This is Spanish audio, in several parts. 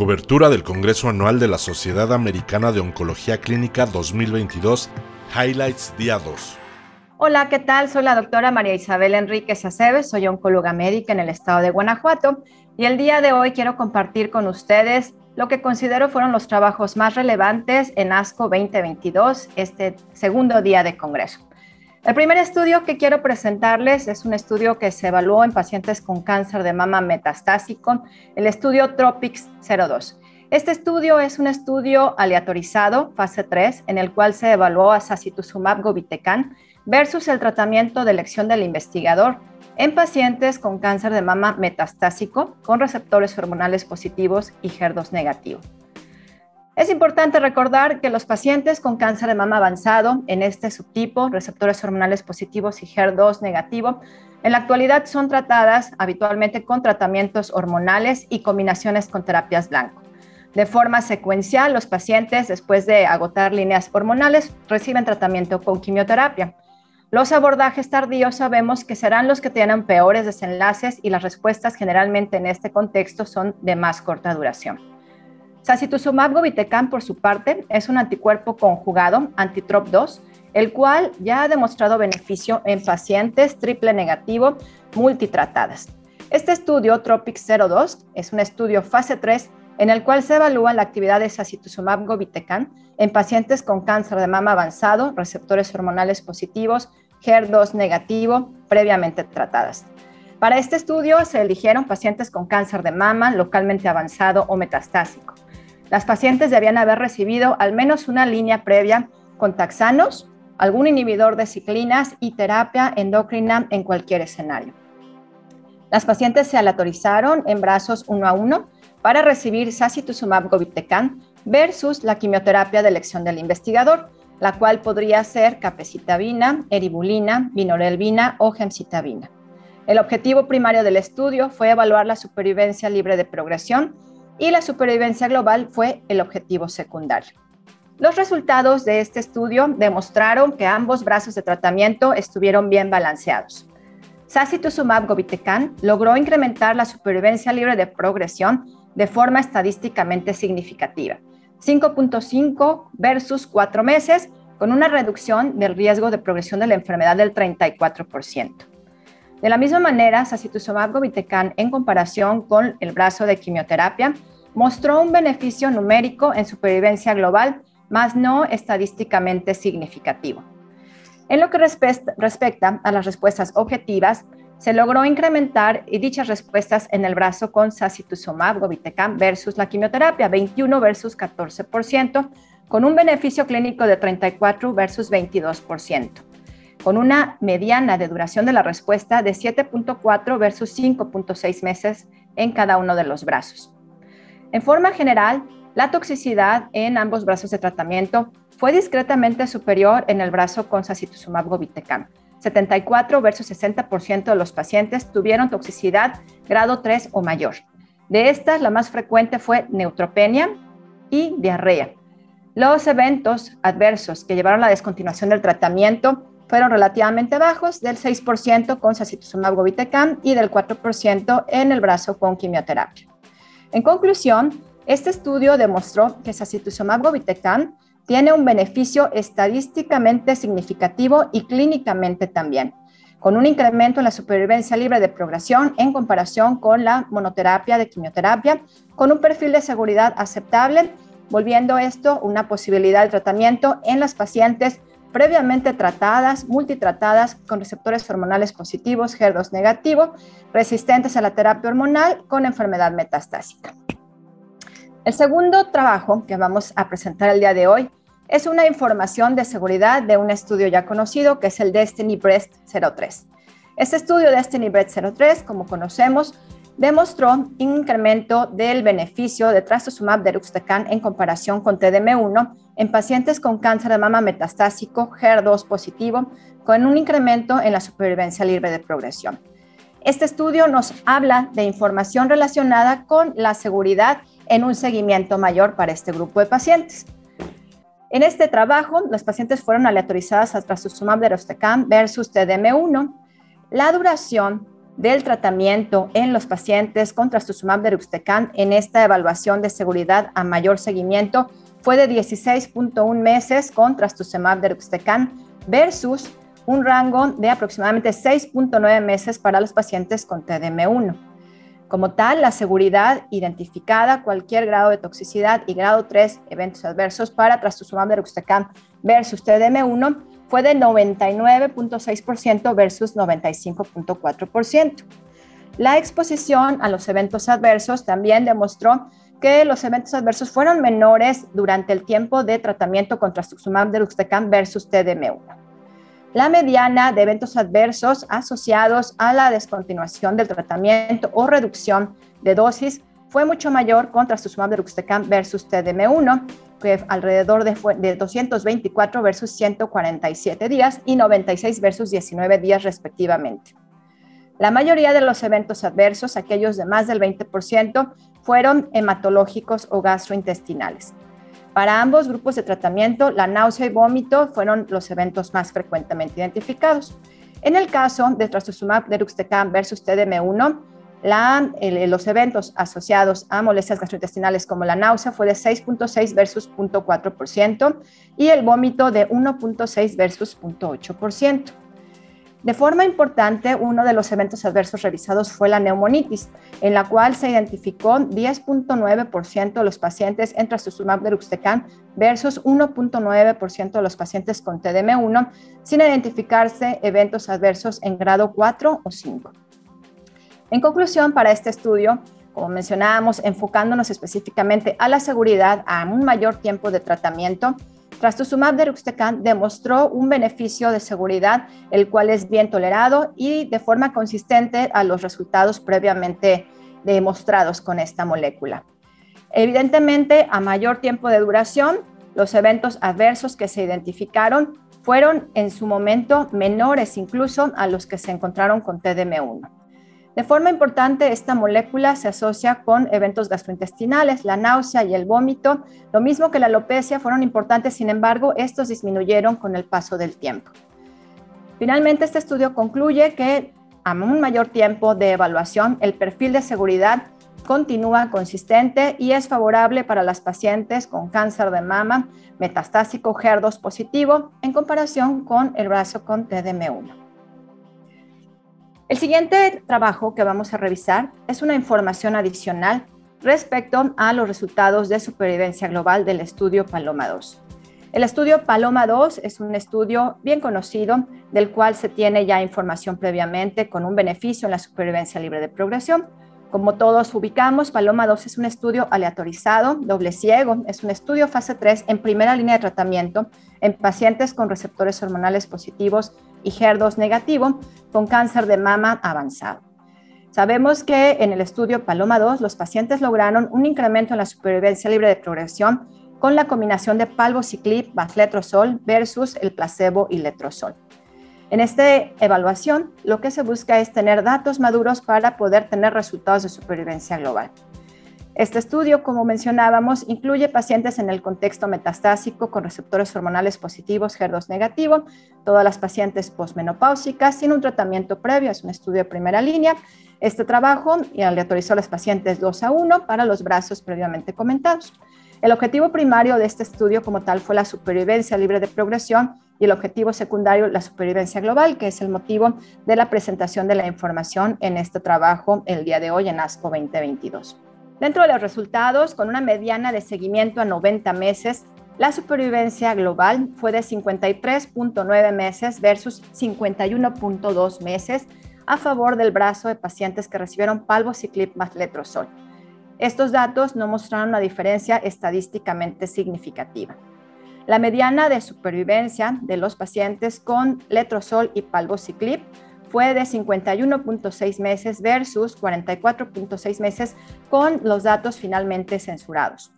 Cobertura del Congreso Anual de la Sociedad Americana de Oncología Clínica 2022, Highlights Día 2. Hola, ¿qué tal? Soy la doctora María Isabel Enríquez Aceves, soy oncóloga médica en el estado de Guanajuato y el día de hoy quiero compartir con ustedes lo que considero fueron los trabajos más relevantes en ASCO 2022, este segundo día de Congreso. El primer estudio que quiero presentarles es un estudio que se evaluó en pacientes con cáncer de mama metastásico, el estudio TROPICS 02. Este estudio es un estudio aleatorizado, fase 3, en el cual se evaluó a sacituzumab govitecan versus el tratamiento de elección del investigador en pacientes con cáncer de mama metastásico con receptores hormonales positivos y HER2 negativo. Es importante recordar que los pacientes con cáncer de mama avanzado en este subtipo, receptores hormonales positivos y HER2 negativo, en la actualidad son tratadas habitualmente con tratamientos hormonales y combinaciones con terapias blanco. De forma secuencial, los pacientes, después de agotar líneas hormonales, reciben tratamiento con quimioterapia. Los abordajes tardíos sabemos que serán los que tienen peores desenlaces y las respuestas generalmente en este contexto son de más corta duración. Sacituzumab govitecan, por su parte, es un anticuerpo conjugado anti-TROP2, el cual ya ha demostrado beneficio en pacientes triple negativo multitratadas. Este estudio, TROPIC-02, es un estudio fase 3 en el cual se evalúa la actividad de sacituzumab govitecan en pacientes con cáncer de mama avanzado, receptores hormonales positivos, HER2 negativo, previamente tratadas. Para este estudio se eligieron pacientes con cáncer de mama localmente avanzado o metastásico. Las pacientes debían haber recibido al menos una línea previa con taxanos, algún inhibidor de ciclinas y terapia endocrina en cualquier escenario. Las pacientes se aleatorizaron en brazos uno a uno para recibir sacituzumab govitecan versus la quimioterapia de elección del investigador, la cual podría ser capecitabina, eribulina, vinorelbina o gemcitabina. El objetivo primario del estudio fue evaluar la supervivencia libre de progresión y la supervivencia global fue el objetivo secundario. Los resultados de este estudio demostraron que ambos brazos de tratamiento estuvieron bien balanceados. Sacituzumab govitecan logró incrementar la supervivencia libre de progresión de forma estadísticamente significativa, 5.5 versus 4 meses, con una reducción del riesgo de progresión de la enfermedad del 34%. De la misma manera, sacituzumab govitecan en comparación con el brazo de quimioterapia mostró un beneficio numérico en supervivencia global, más no estadísticamente significativo. En lo que respecta a las respuestas objetivas, se logró incrementar dichas respuestas en el brazo con sacituzumab govitecan versus la quimioterapia, 21 versus 14%, con un beneficio clínico de 34 versus 22% con una mediana de duración de la respuesta de 7.4 versus 5.6 meses en cada uno de los brazos. En forma general, la toxicidad en ambos brazos de tratamiento fue discretamente superior en el brazo con sacituzumab govitecan. 74 versus 60% de los pacientes tuvieron toxicidad grado 3 o mayor. De estas, la más frecuente fue neutropenia y diarrea. Los eventos adversos que llevaron a la descontinuación del tratamiento fueron relativamente bajos, del 6% con sacituzumab govitecan y del 4% en el brazo con quimioterapia. En conclusión, este estudio demostró que sacituzumab govitecan tiene un beneficio estadísticamente significativo y clínicamente también, con un incremento en la supervivencia libre de progresión en comparación con la monoterapia de quimioterapia, con un perfil de seguridad aceptable, volviendo esto una posibilidad de tratamiento en las pacientes previamente tratadas, multitratadas con receptores hormonales positivos, HER2 negativo, resistentes a la terapia hormonal con enfermedad metastásica. El segundo trabajo que vamos a presentar el día de hoy es una información de seguridad de un estudio ya conocido que es el Destiny Breast 03. Este estudio Destiny Breast 03, como conocemos, demostró un incremento del beneficio de trastuzumab deruxtecan en comparación con TDM1 en pacientes con cáncer de mama metastásico HER2 positivo, con un incremento en la supervivencia libre de progresión. Este estudio nos habla de información relacionada con la seguridad en un seguimiento mayor para este grupo de pacientes. En este trabajo, los pacientes fueron aleatorizadas a trastuzumab deruxtecan versus TDM1. La duración del tratamiento en los pacientes con trastuzumab deruxtecan en esta evaluación de seguridad a mayor seguimiento fue de 16.1 meses con trastuzumab deruxtecan versus un rango de aproximadamente 6.9 meses para los pacientes con TDM1. Como tal, la seguridad identificada, cualquier grado de toxicidad y grado 3 eventos adversos para trastuzumab deruxtecan versus TDM1 fue de 99.6% versus 95.4%. La exposición a los eventos adversos también demostró que los eventos adversos fueron menores durante el tiempo de tratamiento con trastuzumab deruxtecan versus TDM1. La mediana de eventos adversos asociados a la descontinuación del tratamiento o reducción de dosis fue mucho mayor con trastuzumab deruxtecan versus TDM1, que alrededor de, de 224 versus 147 días y 96 versus 19 días respectivamente. La mayoría de los eventos adversos, aquellos de más del 20%, fueron hematológicos o gastrointestinales. Para ambos grupos de tratamiento, la náusea y vómito fueron los eventos más frecuentemente identificados. En el caso de trastuzumab deruxtecan versus TDM1, los eventos asociados a molestias gastrointestinales como la náusea fue de 6.6 versus 0.4% y el vómito de 1.6 versus 0.8%. De forma importante, uno de los eventos adversos revisados fue la neumonitis, en la cual se identificó 10.9% de los pacientes en trastuzumab deruxtecan versus 1.9% de los pacientes con TDM1, sin identificarse eventos adversos en grado 4 o 5. En conclusión, para este estudio, como mencionábamos, enfocándonos específicamente a la seguridad a un mayor tiempo de tratamiento, Trastuzumab deruxtecan demostró un beneficio de seguridad, el cual es bien tolerado y de forma consistente a los resultados previamente demostrados con esta molécula. Evidentemente, a mayor tiempo de duración, los eventos adversos que se identificaron fueron en su momento menores incluso a los que se encontraron con TDM1. De forma importante, esta molécula se asocia con eventos gastrointestinales, la náusea y el vómito. Lo mismo que la alopecia fueron importantes, sin embargo, estos disminuyeron con el paso del tiempo. Finalmente, este estudio concluye que a un mayor tiempo de evaluación, el perfil de seguridad continúa consistente y es favorable para las pacientes con cáncer de mama metastásico HER2 positivo en comparación con el brazo con TDM1. El siguiente trabajo que vamos a revisar es una información adicional respecto a los resultados de supervivencia global del estudio Paloma 2. El estudio Paloma 2 es un estudio bien conocido del cual se tiene ya información previamente con un beneficio en la supervivencia libre de progresión. Como todos ubicamos, Paloma 2 es un estudio aleatorizado, doble ciego, es un estudio fase 3 en primera línea de tratamiento en pacientes con receptores hormonales positivos y HER2 negativo con cáncer de mama avanzado. Sabemos que en el estudio Paloma 2 los pacientes lograron un incremento en la supervivencia libre de progresión con la combinación de palbociclib más letrozol versus el placebo y letrozol. En esta evaluación, lo que se busca es tener datos maduros para poder tener resultados de supervivencia global. Este estudio, como mencionábamos, incluye pacientes en el contexto metastásico con receptores hormonales positivos, HER2 negativo, todas las pacientes posmenopáusicas sin un tratamiento previo, es un estudio de primera línea. Este trabajo aleatorizó a los pacientes 2 a 1 para los brazos previamente comentados. El objetivo primario de este estudio como tal fue la supervivencia libre de progresión y el objetivo secundario la supervivencia global, que es el motivo de la presentación de la información en este trabajo el día de hoy en ASCO 2022. Dentro de los resultados, con una mediana de seguimiento a 90 meses, la supervivencia global fue de 53.9 meses versus 51.2 meses a favor del brazo de pacientes que recibieron palbociclib más letrozol. Estos datos no mostraron una diferencia estadísticamente significativa. La mediana de supervivencia de los pacientes con letrozol y palbociclib fue de 51.6 meses versus 44.6 meses con los datos finalmente censurados.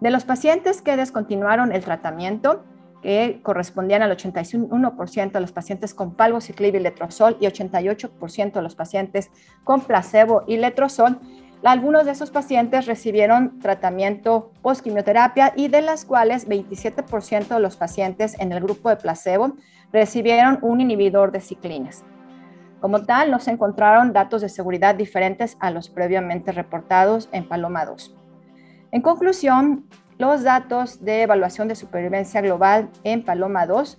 De los pacientes que descontinuaron el tratamiento, que correspondían al 81% de los pacientes con palbociclib y letrozol y 88% de los pacientes con placebo y letrozol, algunos de esos pacientes recibieron tratamiento post-quimioterapia y de las cuales 27% de los pacientes en el grupo de placebo recibieron un inhibidor de ciclinas. Como tal, no se encontraron datos de seguridad diferentes a los previamente reportados en Paloma 2. En conclusión, los datos de evaluación de supervivencia global en Paloma 2,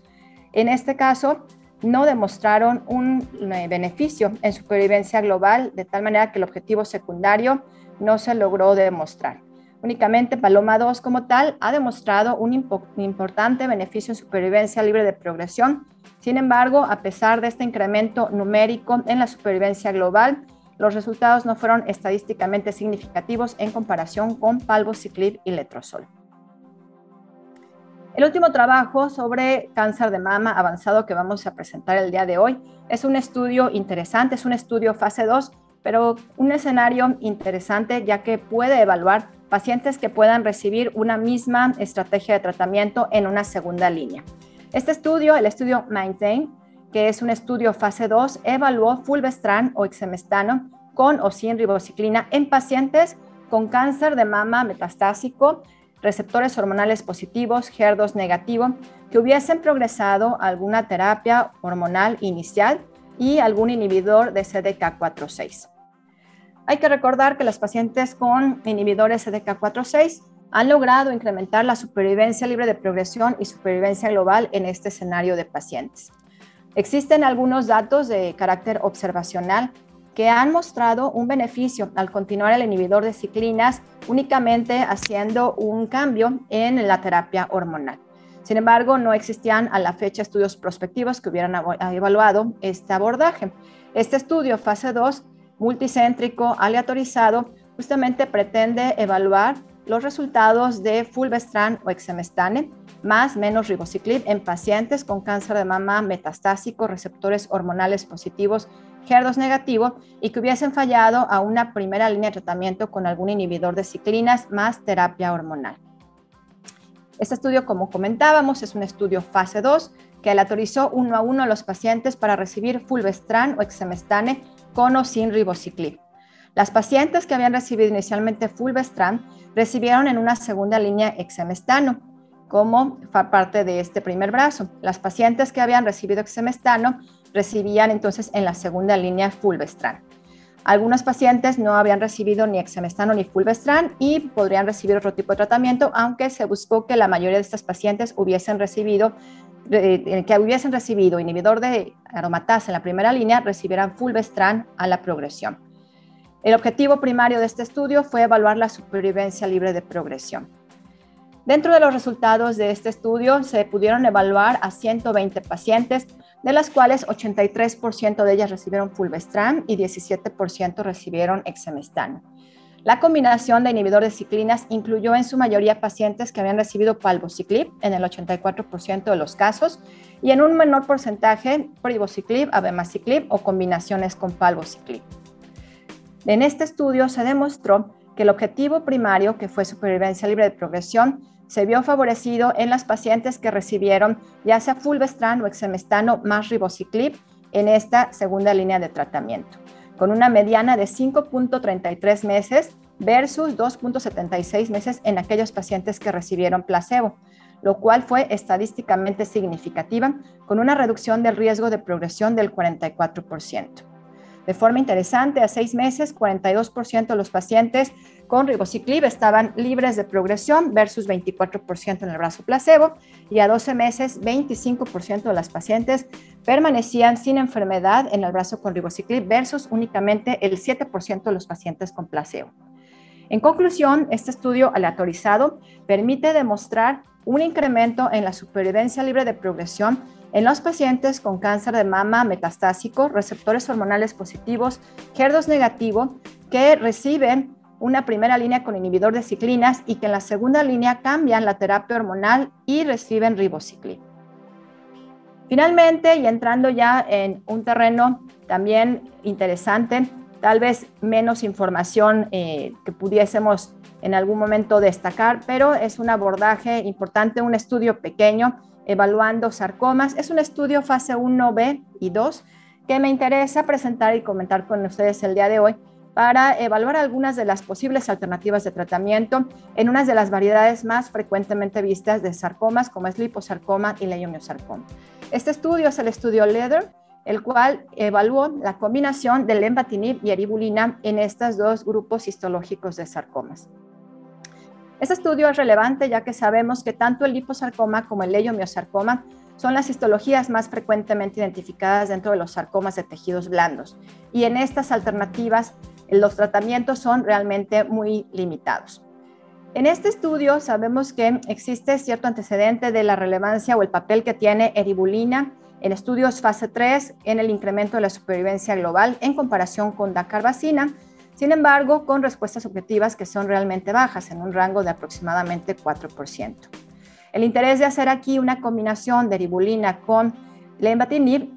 en este caso, no demostraron un eh, beneficio en supervivencia global, de tal manera que el objetivo secundario no se logró demostrar. Únicamente Paloma 2 como tal ha demostrado un importante beneficio en supervivencia libre de progresión. Sin embargo, a pesar de este incremento numérico en la supervivencia global, los resultados no fueron estadísticamente significativos en comparación con palbociclib y letrozol. El último trabajo sobre cáncer de mama avanzado que vamos a presentar el día de hoy es un estudio interesante, es un estudio fase 2, pero un escenario interesante ya que puede evaluar pacientes que puedan recibir una misma estrategia de tratamiento en una segunda línea. Este estudio, el estudio Maintain, que es un estudio fase 2, evaluó fulvestrant o exemestano con o sin ribociclina en pacientes con cáncer de mama metastásico, receptores hormonales positivos, HER2 negativo, que hubiesen progresado alguna terapia hormonal inicial y algún inhibidor de CDK4/6. Hay que recordar que los pacientes con inhibidores CDK4/6 han logrado incrementar la supervivencia libre de progresión y supervivencia global en este escenario de pacientes. Existen algunos datos de carácter observacional que han mostrado un beneficio al continuar el inhibidor de ciclinas únicamente haciendo un cambio en la terapia hormonal. Sin embargo, no existían a la fecha estudios prospectivos que hubieran evaluado este abordaje. Este estudio, fase 2, multicéntrico aleatorizado justamente pretende evaluar los resultados de fulvestrant o exemestane más menos ribociclib en pacientes con cáncer de mama metastásico, receptores hormonales positivos, HER2 negativo y que hubiesen fallado a una primera línea de tratamiento con algún inhibidor de ciclinas más terapia hormonal. Este estudio, como comentábamos, es un estudio fase 2 que aleatorizó uno a uno a los pacientes para recibir fulvestrant o exemestane con o sin ribociclib. Las pacientes que habían recibido inicialmente fulvestrant recibieron en una segunda línea exemestano como parte de este primer brazo. Las pacientes que habían recibido exemestano recibían entonces en la segunda línea fulvestrant. Algunos pacientes no habían recibido ni exemestano ni fulvestrant y podrían recibir otro tipo de tratamiento, aunque se buscó que la mayoría de estas pacientes hubiesen recibido eh, que hubiesen recibido inhibidor de aromatasa en la primera línea recibieran fulvestrant a la progresión. El objetivo primario de este estudio fue evaluar la supervivencia libre de progresión. Dentro de los resultados de este estudio se pudieron evaluar a 120 pacientes, de las cuales 83% de ellas recibieron fulvestrant y 17% recibieron exemestano. La combinación de inhibidor de ciclinas incluyó en su mayoría pacientes que habían recibido palbociclib en el 84% de los casos y en un menor porcentaje privociclib, abemaciclib o combinaciones con palbociclib. En este estudio se demostró que el objetivo primario, que fue supervivencia libre de progresión, se vio favorecido en las pacientes que recibieron ya sea fulvestrant o exemestano más ribociclib en esta segunda línea de tratamiento con una mediana de 5.33 meses versus 2.76 meses en aquellos pacientes que recibieron placebo, lo cual fue estadísticamente significativa, con una reducción del riesgo de progresión del 44%. De forma interesante, a seis meses, 42% de los pacientes con ribociclib estaban libres de progresión versus 24% en el brazo placebo y a 12 meses, 25% de las pacientes permanecían sin enfermedad en el brazo con ribociclib versus únicamente el 7% de los pacientes con placebo. En conclusión, este estudio aleatorizado permite demostrar un incremento en la supervivencia libre de progresión en los pacientes con cáncer de mama metastásico, receptores hormonales positivos, HER2 negativo, que reciben una primera línea con inhibidor de ciclinas y que en la segunda línea cambian la terapia hormonal y reciben ribociclib. Finalmente, y entrando ya en un terreno también interesante, tal vez menos información eh, que pudiésemos en algún momento destacar, pero es un abordaje importante, un estudio pequeño evaluando sarcomas. Es un estudio fase 1B y 2 que me interesa presentar y comentar con ustedes el día de hoy para evaluar algunas de las posibles alternativas de tratamiento en unas de las variedades más frecuentemente vistas de sarcomas, como es liposarcoma y leiomiosarcoma. Este estudio es el estudio LEATHER, el cual evaluó la combinación del lenvatinib y eribulina en estos dos grupos histológicos de sarcomas. Este estudio es relevante ya que sabemos que tanto el liposarcoma como el leiomiosarcoma son las histologías más frecuentemente identificadas dentro de los sarcomas de tejidos blandos. Y en estas alternativas, los tratamientos son realmente muy limitados. En este estudio sabemos que existe cierto antecedente de la relevancia o el papel que tiene eribulina en estudios fase 3 en el incremento de la supervivencia global en comparación con dacarbacina, sin embargo, con respuestas objetivas que son realmente bajas, en un rango de aproximadamente 4%. El interés de hacer aquí una combinación de ribulina con lenvatinib,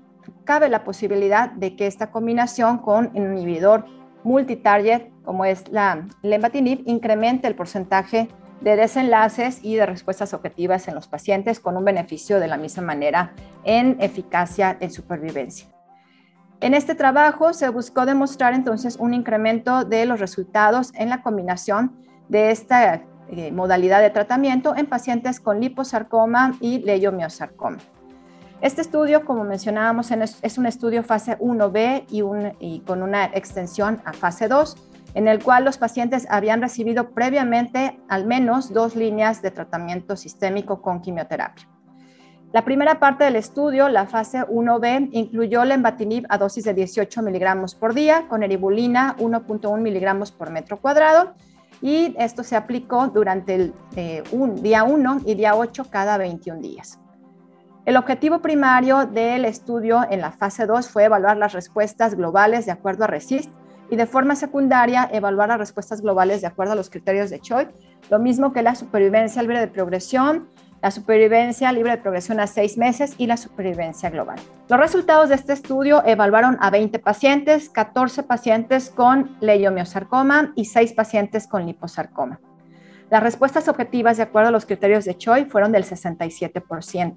cabe la posibilidad de que esta combinación con un inhibidor multitarget, como es la lenvatinib, incremente el porcentaje de desenlaces y de respuestas objetivas en los pacientes con un beneficio de la misma manera en eficacia en supervivencia. En este trabajo se buscó demostrar entonces un incremento de los resultados en la combinación de esta eh, modalidad de tratamiento en pacientes con liposarcoma y leiomiosarcoma. Este estudio, como mencionábamos, es un estudio fase 1B y, y con una extensión a fase 2, en el cual los pacientes habían recibido previamente al menos dos líneas de tratamiento sistémico con quimioterapia. La primera parte del estudio, la fase 1B, incluyó lenvatinib a dosis de 18 miligramos por día con eribulina 1.1 miligramos por metro cuadrado y esto se aplicó durante el eh, un, día 1 y día 8 cada 21 días. El objetivo primario del estudio en la fase 2 fue evaluar las respuestas globales de acuerdo a RESIST y de forma secundaria evaluar las respuestas globales de acuerdo a los criterios de Choi, lo mismo que la supervivencia libre de progresión, la supervivencia libre de progresión a seis meses y la supervivencia global. Los resultados de este estudio evaluaron a 20 pacientes, 14 pacientes con leiomiosarcoma y 6 pacientes con liposarcoma. Las respuestas objetivas de acuerdo a los criterios de Choi fueron del 67%.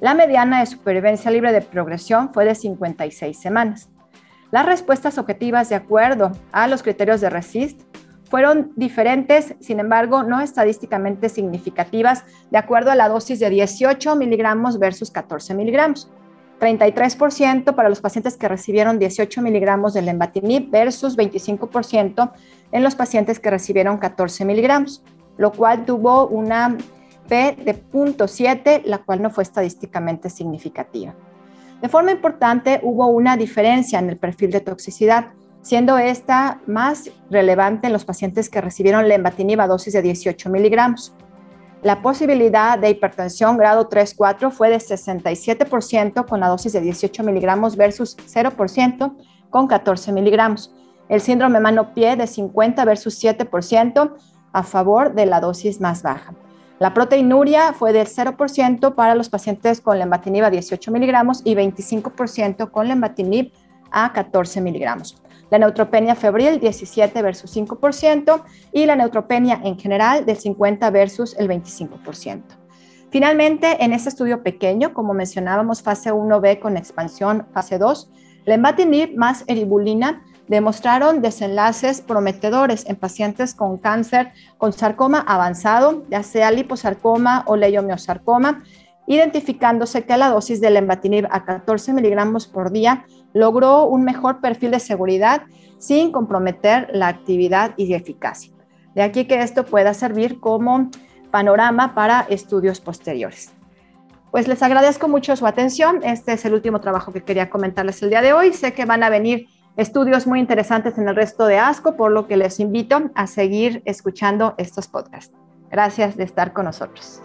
La mediana de supervivencia libre de progresión fue de 56 semanas. Las respuestas objetivas de acuerdo a los criterios de RESIST fueron diferentes, sin embargo, no estadísticamente significativas, de acuerdo a la dosis de 18 miligramos versus 14 miligramos. 33% para los pacientes que recibieron 18 miligramos de lenvatinib versus 25% en los pacientes que recibieron 14 miligramos, lo cual tuvo una P de 0.7, la cual no fue estadísticamente significativa. De forma importante, hubo una diferencia en el perfil de toxicidad siendo esta más relevante en los pacientes que recibieron lenvatinib a dosis de 18 miligramos. La posibilidad de hipertensión grado 3-4 fue de 67% con la dosis de 18 miligramos versus 0% con 14 miligramos. El síndrome mano-pie de 50 versus 7% a favor de la dosis más baja. La proteinuria fue del 0% para los pacientes con lenvatinib a 18 miligramos y 25% con lenvatinib a 14 miligramos la neutropenia febril 17 versus 5% y la neutropenia en general del 50 versus el 25%. Finalmente, en este estudio pequeño, como mencionábamos, fase 1B con expansión, fase 2, lenvatinib más eribulina demostraron desenlaces prometedores en pacientes con cáncer con sarcoma avanzado, ya sea liposarcoma o leiomiosarcoma, identificándose que la dosis de lenvatinib a 14 miligramos por día logró un mejor perfil de seguridad sin comprometer la actividad y eficacia. De aquí que esto pueda servir como panorama para estudios posteriores. Pues les agradezco mucho su atención. Este es el último trabajo que quería comentarles el día de hoy. Sé que van a venir estudios muy interesantes en el resto de ASCO, por lo que les invito a seguir escuchando estos podcasts. Gracias de estar con nosotros.